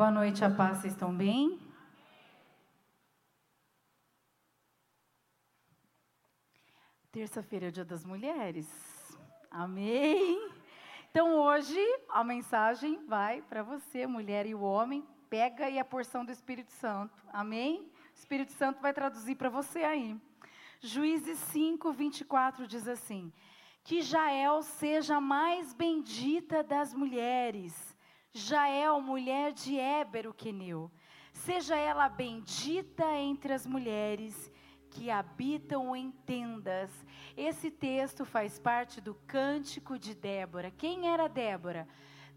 Boa noite, a paz, vocês estão bem? Terça-feira é o Dia das Mulheres. Amém? Então hoje a mensagem vai para você, mulher e o homem. Pega aí a porção do Espírito Santo. Amém? O Espírito Santo vai traduzir para você aí. Juízes 5, 24 diz assim: Que Jael seja a mais bendita das mulheres. Jael, mulher de Éber, o queneu. Seja ela bendita entre as mulheres que habitam em tendas. Esse texto faz parte do cântico de Débora. Quem era Débora?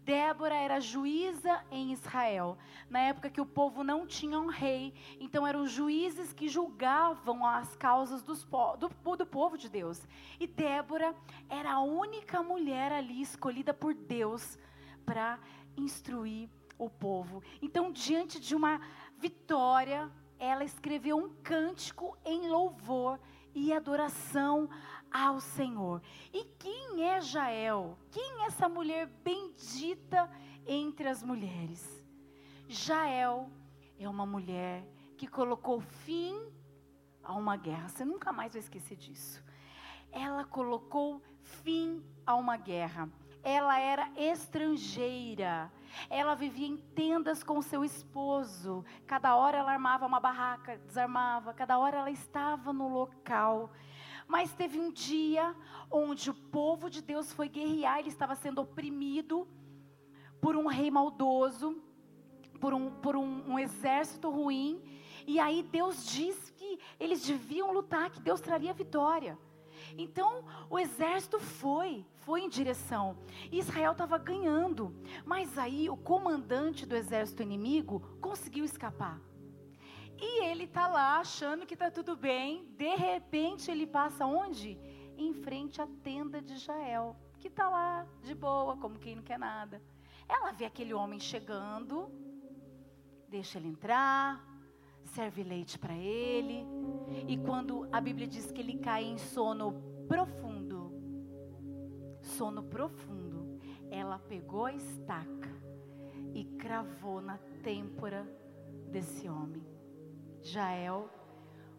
Débora era juíza em Israel, na época que o povo não tinha um rei, então eram juízes que julgavam as causas dos, do, do povo de Deus. E Débora era a única mulher ali escolhida por Deus para instruir o povo. Então, diante de uma vitória, ela escreveu um cântico em louvor e adoração ao Senhor. E quem é Jael? Quem é essa mulher bendita entre as mulheres? Jael é uma mulher que colocou fim a uma guerra. Você nunca mais vai esquecer disso. Ela colocou fim a uma guerra. Ela era estrangeira. Ela vivia em tendas com seu esposo. Cada hora ela armava uma barraca, desarmava. Cada hora ela estava no local. Mas teve um dia onde o povo de Deus foi guerrear, ele estava sendo oprimido por um rei maldoso, por um, por um, um exército ruim. E aí Deus disse que eles deviam lutar, que Deus traria vitória. Então o exército foi, foi em direção. E Israel estava ganhando. Mas aí o comandante do exército inimigo conseguiu escapar. E ele está lá achando que está tudo bem. De repente ele passa onde? Em frente à tenda de Jael, que está lá de boa, como quem não quer nada. Ela vê aquele homem chegando, deixa ele entrar, serve leite para ele. E quando a Bíblia diz que ele cai em sono profundo, sono profundo, ela pegou a estaca e cravou na têmpora desse homem. Jael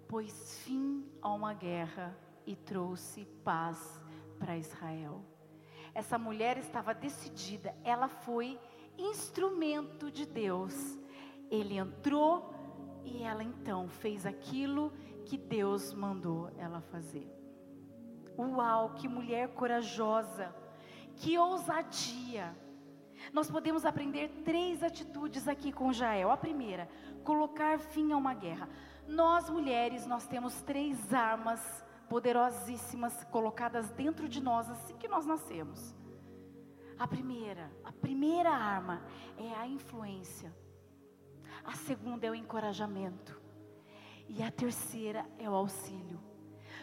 pôs fim a uma guerra e trouxe paz para Israel. Essa mulher estava decidida, ela foi instrumento de Deus. Ele entrou e ela então fez aquilo que Deus mandou ela fazer. Uau, que mulher corajosa, que ousadia. Nós podemos aprender três atitudes aqui com Jael. A primeira, colocar fim a uma guerra. Nós mulheres, nós temos três armas poderosíssimas colocadas dentro de nós assim que nós nascemos. A primeira, a primeira arma é a influência. A segunda é o encorajamento. E a terceira é o auxílio.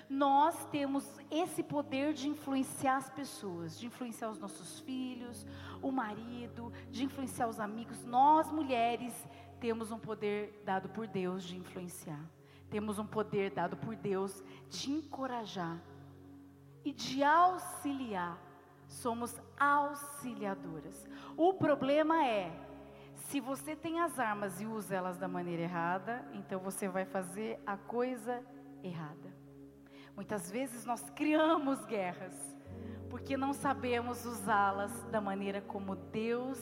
Nós temos esse poder de influenciar as pessoas, de influenciar os nossos filhos, o marido, de influenciar os amigos. Nós, mulheres, temos um poder dado por Deus de influenciar. Temos um poder dado por Deus de encorajar e de auxiliar. Somos auxiliadoras. O problema é se você tem as armas e usa elas da maneira errada, então você vai fazer a coisa errada. Muitas vezes nós criamos guerras porque não sabemos usá-las da maneira como Deus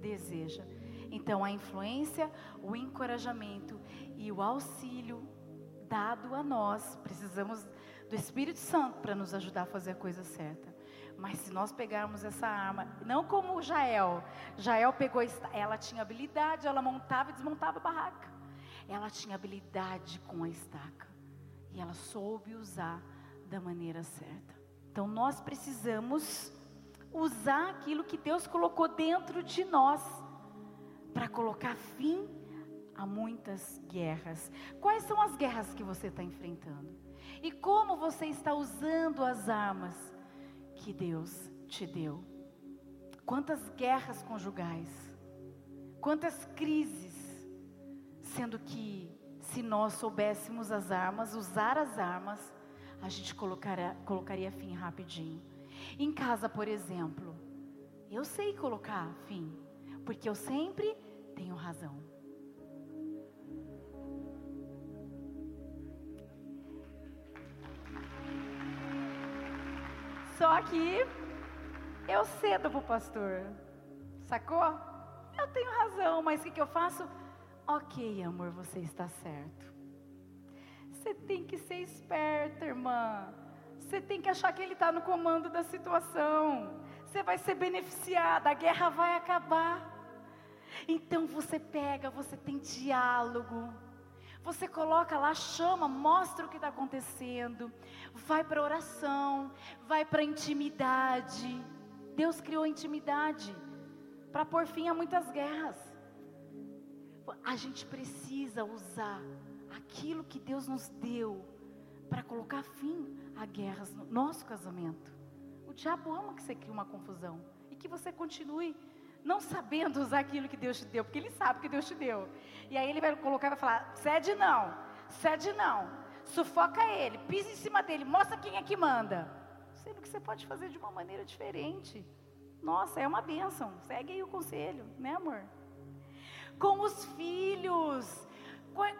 deseja. Então, a influência, o encorajamento e o auxílio dado a nós, precisamos do Espírito Santo para nos ajudar a fazer a coisa certa. Mas se nós pegarmos essa arma, não como Jael, Jael pegou, ela tinha habilidade, ela montava e desmontava a barraca. Ela tinha habilidade com a estaca. E ela soube usar da maneira certa. Então nós precisamos usar aquilo que Deus colocou dentro de nós para colocar fim a muitas guerras. Quais são as guerras que você está enfrentando? E como você está usando as armas que Deus te deu. Quantas guerras conjugais, quantas crises, sendo que se nós soubéssemos as armas, usar as armas, a gente colocaria, colocaria fim rapidinho. Em casa, por exemplo, eu sei colocar fim, porque eu sempre tenho razão. Só que eu cedo pro pastor, sacou? Eu tenho razão, mas o que, que eu faço? Ok, amor, você está certo. Você tem que ser esperta, irmã. Você tem que achar que ele está no comando da situação. Você vai ser beneficiada, a guerra vai acabar. Então você pega, você tem diálogo. Você coloca lá, chama, mostra o que está acontecendo. Vai para oração, vai para intimidade. Deus criou intimidade para pôr fim a muitas guerras. A gente precisa usar aquilo que Deus nos deu para colocar fim a guerras no nosso casamento. O diabo ama que você crie uma confusão e que você continue não sabendo usar aquilo que Deus te deu, porque ele sabe que Deus te deu. E aí ele vai colocar e vai falar: cede não, cede não, sufoca ele, pisa em cima dele, mostra quem é que manda. Sendo que você pode fazer de uma maneira diferente. Nossa, é uma bênção. Segue aí o conselho, né, amor? Com os filhos.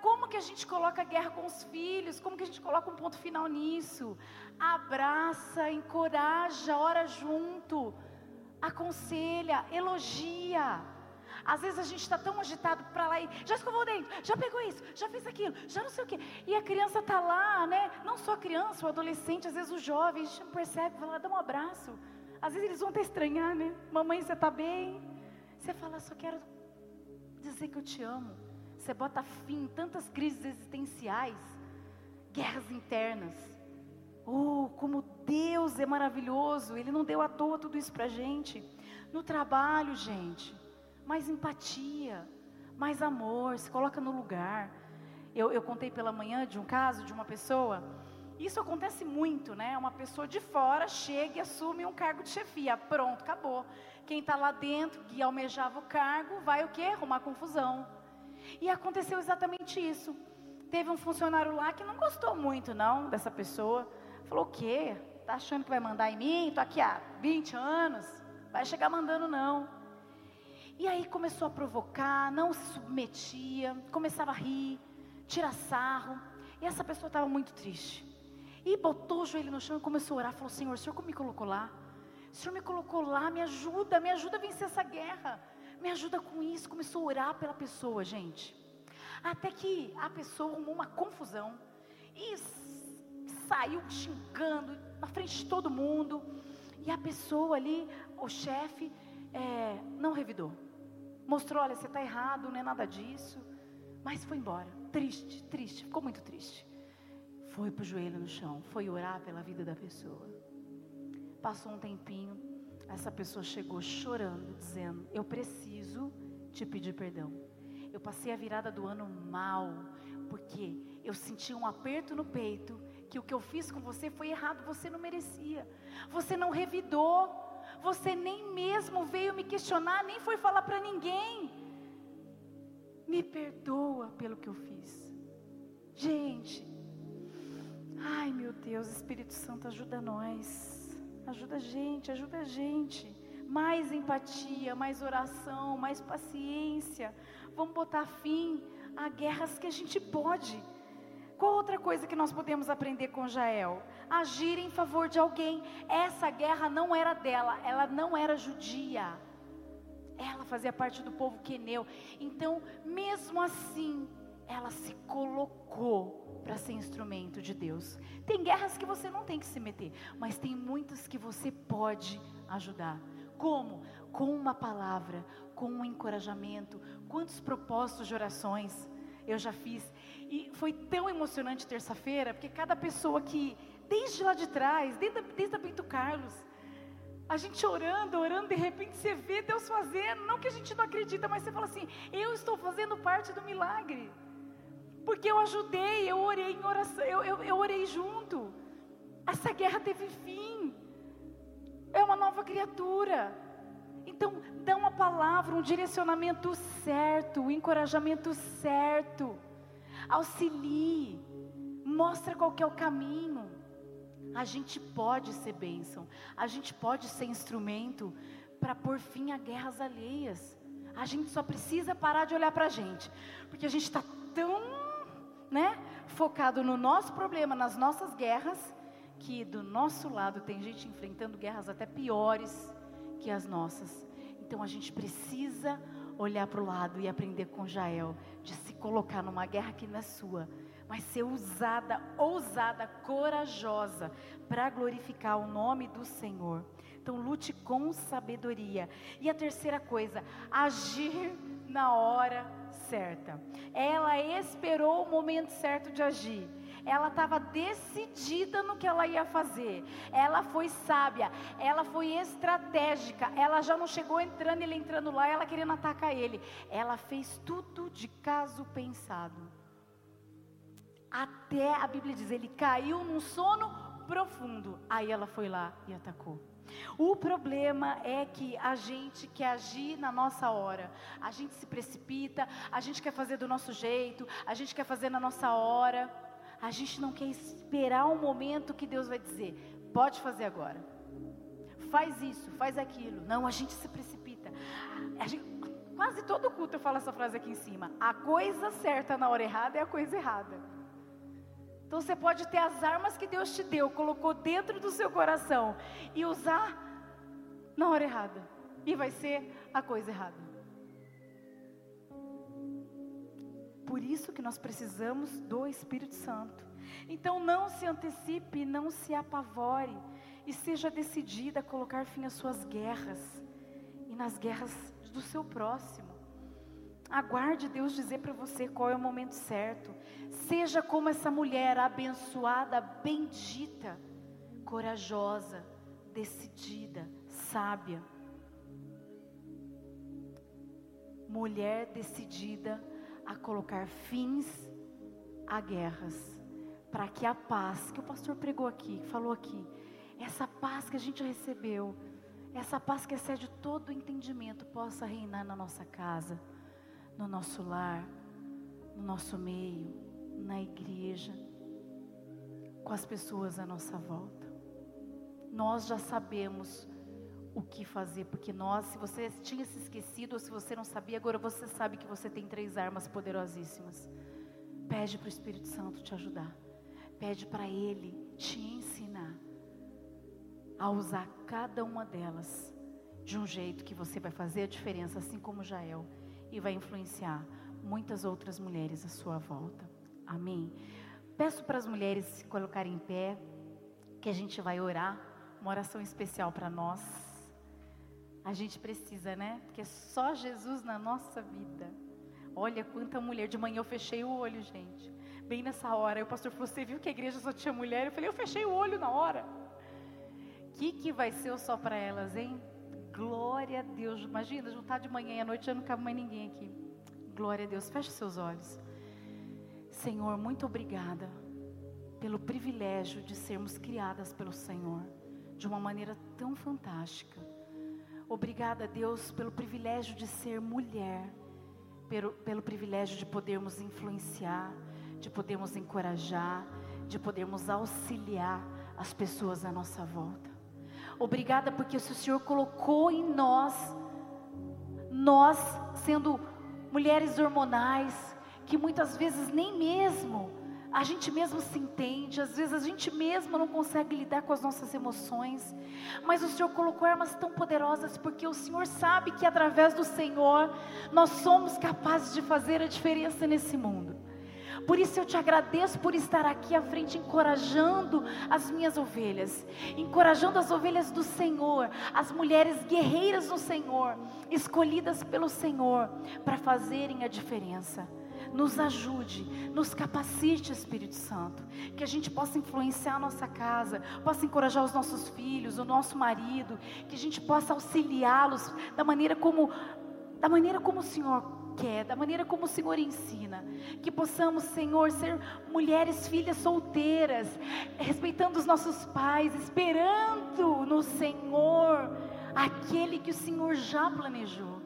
Como que a gente coloca a guerra com os filhos? Como que a gente coloca um ponto final nisso? Abraça, encoraja, ora junto, aconselha, elogia. Às vezes a gente está tão agitado para lá e já escovou o dente, já pegou isso, já fez aquilo, já não sei o quê. E a criança está lá, né? Não só a criança, o adolescente, às vezes o jovem, a gente não percebe, vai lá, dá um abraço. Às vezes eles vão até estranhar, né? Mamãe, você está bem? Você fala, só quero dizer que eu te amo. Você bota fim em tantas crises existenciais, guerras internas. Oh, como Deus é maravilhoso, Ele não deu à toa tudo isso para gente. No trabalho, gente, mais empatia, mais amor, se coloca no lugar. Eu, eu contei pela manhã de um caso de uma pessoa isso acontece muito, né? Uma pessoa de fora chega e assume um cargo de chefia. Pronto, acabou. Quem está lá dentro, que almejava o cargo, vai o quê? Arrumar confusão. E aconteceu exatamente isso. Teve um funcionário lá que não gostou muito, não, dessa pessoa. Falou: o quê? Tá achando que vai mandar em mim? Tô aqui há 20 anos. Vai chegar mandando, não. E aí começou a provocar, não se submetia, começava a rir, tirar sarro. E essa pessoa estava muito triste. E botou o joelho no chão e começou a orar. Falou: Senhor, o Senhor me colocou lá. O Senhor me colocou lá, me ajuda, me ajuda a vencer essa guerra. Me ajuda com isso. Começou a orar pela pessoa, gente. Até que a pessoa arrumou uma confusão. E saiu xingando na frente de todo mundo. E a pessoa ali, o chefe, é, não revidou. Mostrou: olha, você está errado, não é nada disso. Mas foi embora. Triste, triste, ficou muito triste. Foi para o joelho no chão, foi orar pela vida da pessoa. Passou um tempinho, essa pessoa chegou chorando, dizendo: Eu preciso te pedir perdão. Eu passei a virada do ano mal, porque eu senti um aperto no peito, que o que eu fiz com você foi errado, você não merecia. Você não revidou, você nem mesmo veio me questionar, nem foi falar para ninguém. Me perdoa pelo que eu fiz. Gente, Ai, meu Deus, Espírito Santo, ajuda nós. Ajuda a gente, ajuda a gente. Mais empatia, mais oração, mais paciência. Vamos botar fim a guerras que a gente pode. Qual outra coisa que nós podemos aprender com Jael? Agir em favor de alguém. Essa guerra não era dela, ela não era judia. Ela fazia parte do povo queneu. Então, mesmo assim, ela se colocou para ser instrumento de Deus. Tem guerras que você não tem que se meter, mas tem muitas que você pode ajudar. Como? Com uma palavra, com um encorajamento. Quantos propósitos de orações eu já fiz. E foi tão emocionante terça-feira, porque cada pessoa que, desde lá de trás, desde, desde a Bento Carlos, a gente orando, orando, de repente você vê Deus fazendo, não que a gente não acredita, mas você fala assim: eu estou fazendo parte do milagre. Porque eu ajudei, eu orei em oração, eu, eu, eu orei junto. Essa guerra teve fim. É uma nova criatura. Então, dá uma palavra, um direcionamento certo, um encorajamento certo. Auxilie. Mostra qual é o caminho. A gente pode ser bênção. A gente pode ser instrumento para pôr fim a guerras alheias. A gente só precisa parar de olhar para a gente, porque a gente está tão, né, focado no nosso problema, nas nossas guerras, que do nosso lado tem gente enfrentando guerras até piores que as nossas. Então a gente precisa olhar para o lado e aprender com Jael, de se colocar numa guerra que não é sua, mas ser usada, ousada, corajosa, para glorificar o nome do Senhor. Então lute com sabedoria. E a terceira coisa, agir na hora certa. Ela esperou o momento certo de agir. Ela estava decidida no que ela ia fazer. Ela foi sábia, ela foi estratégica. Ela já não chegou entrando, ele entrando lá, ela querendo atacar ele. Ela fez tudo de caso pensado. Até a Bíblia diz, ele caiu num sono profundo. Aí ela foi lá e atacou. O problema é que a gente quer agir na nossa hora, a gente se precipita, a gente quer fazer do nosso jeito, a gente quer fazer na nossa hora, a gente não quer esperar um momento que Deus vai dizer: pode fazer agora, faz isso, faz aquilo. Não, a gente se precipita. Gente, quase todo culto eu falo essa frase aqui em cima: a coisa certa na hora errada é a coisa errada. Então você pode ter as armas que Deus te deu, colocou dentro do seu coração e usar na hora errada. E vai ser a coisa errada. Por isso que nós precisamos do Espírito Santo. Então não se antecipe, não se apavore e seja decidida a colocar fim às suas guerras e nas guerras do seu próximo. Aguarde Deus dizer para você qual é o momento certo. Seja como essa mulher abençoada, bendita, corajosa, decidida, sábia. Mulher decidida a colocar fins a guerras, para que a paz que o pastor pregou aqui, falou aqui, essa paz que a gente recebeu, essa paz que excede todo o entendimento, possa reinar na nossa casa no nosso lar, no nosso meio, na igreja, com as pessoas à nossa volta. Nós já sabemos o que fazer, porque nós, se você tinha se esquecido ou se você não sabia, agora você sabe que você tem três armas poderosíssimas. Pede para o Espírito Santo te ajudar. Pede para Ele te ensinar a usar cada uma delas de um jeito que você vai fazer a diferença, assim como Jael e vai influenciar muitas outras mulheres à sua volta. Amém? Peço para as mulheres se colocarem em pé, que a gente vai orar, uma oração especial para nós. A gente precisa, né? Porque é só Jesus na nossa vida. Olha quanta mulher. De manhã eu fechei o olho, gente. Bem nessa hora. O pastor falou: Você viu que a igreja só tinha mulher? Eu falei: Eu fechei o olho na hora. O que, que vai ser só para elas, hein? Glória a Deus. Imagina, juntar de manhã e à noite já não cabe mais ninguém aqui. Glória a Deus. Feche seus olhos. Senhor, muito obrigada pelo privilégio de sermos criadas pelo Senhor de uma maneira tão fantástica. Obrigada, Deus, pelo privilégio de ser mulher, pelo, pelo privilégio de podermos influenciar, de podermos encorajar, de podermos auxiliar as pessoas à nossa volta. Obrigada porque o Senhor colocou em nós, nós sendo mulheres hormonais, que muitas vezes nem mesmo a gente mesmo se entende, às vezes a gente mesmo não consegue lidar com as nossas emoções, mas o Senhor colocou armas tão poderosas porque o Senhor sabe que através do Senhor nós somos capazes de fazer a diferença nesse mundo. Por isso eu te agradeço por estar aqui à frente, encorajando as minhas ovelhas, encorajando as ovelhas do Senhor, as mulheres guerreiras do Senhor, escolhidas pelo Senhor para fazerem a diferença. Nos ajude, nos capacite, Espírito Santo, que a gente possa influenciar a nossa casa, possa encorajar os nossos filhos, o nosso marido, que a gente possa auxiliá-los da maneira como da maneira como o Senhor quer, da maneira como o Senhor ensina. Que possamos, Senhor, ser mulheres, filhas solteiras, respeitando os nossos pais, esperando no Senhor aquele que o Senhor já planejou.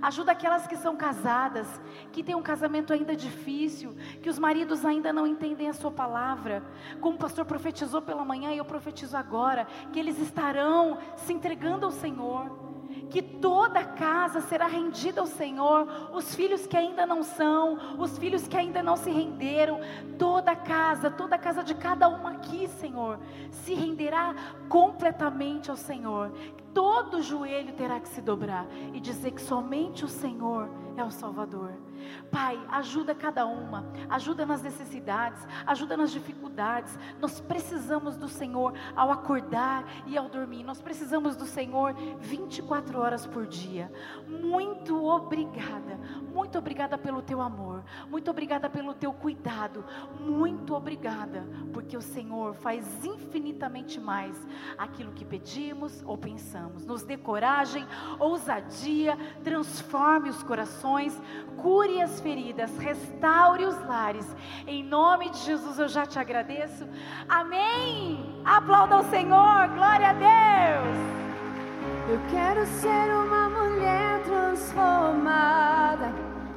Ajuda aquelas que são casadas, que têm um casamento ainda difícil, que os maridos ainda não entendem a sua palavra. Como o pastor profetizou pela manhã e eu profetizo agora, que eles estarão se entregando ao Senhor que toda casa será rendida ao Senhor, os filhos que ainda não são, os filhos que ainda não se renderam, toda casa, toda casa de cada uma aqui, Senhor, se renderá completamente ao Senhor. Todo joelho terá que se dobrar e dizer que somente o Senhor é o Salvador. Pai, ajuda cada uma, ajuda nas necessidades, ajuda nas dificuldades. Nós precisamos do Senhor ao acordar e ao dormir. Nós precisamos do Senhor 24 horas por dia. Muito obrigada, muito obrigada pelo teu amor, muito obrigada pelo teu cuidado, muito obrigada, porque o Senhor faz infinitamente mais aquilo que pedimos ou pensamos. Nos dê coragem, ousadia, transforme os corações, cure as feridas, restaure os lares. Em nome de Jesus eu já te agradeço. Amém. Aplauda ao Senhor. Glória a Deus. Eu quero ser uma mulher transformada,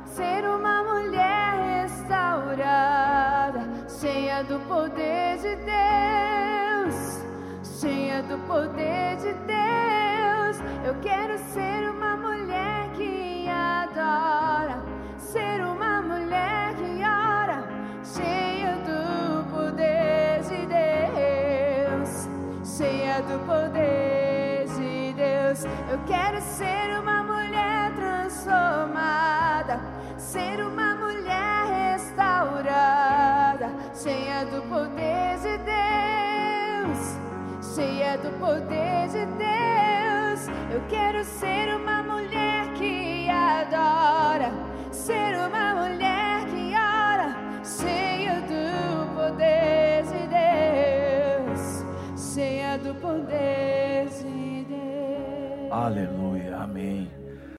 ser uma mulher restaurada, cheia do poder de Deus, cheia do poder de Deus. Eu quero ser uma cheia do poder de Deus. Eu quero ser uma mulher transformada, ser uma mulher restaurada, cheia do poder de Deus, cheia do poder de Deus. Eu quero ser uma mulher que adora ser uma poder de Deus. Aleluia, amém.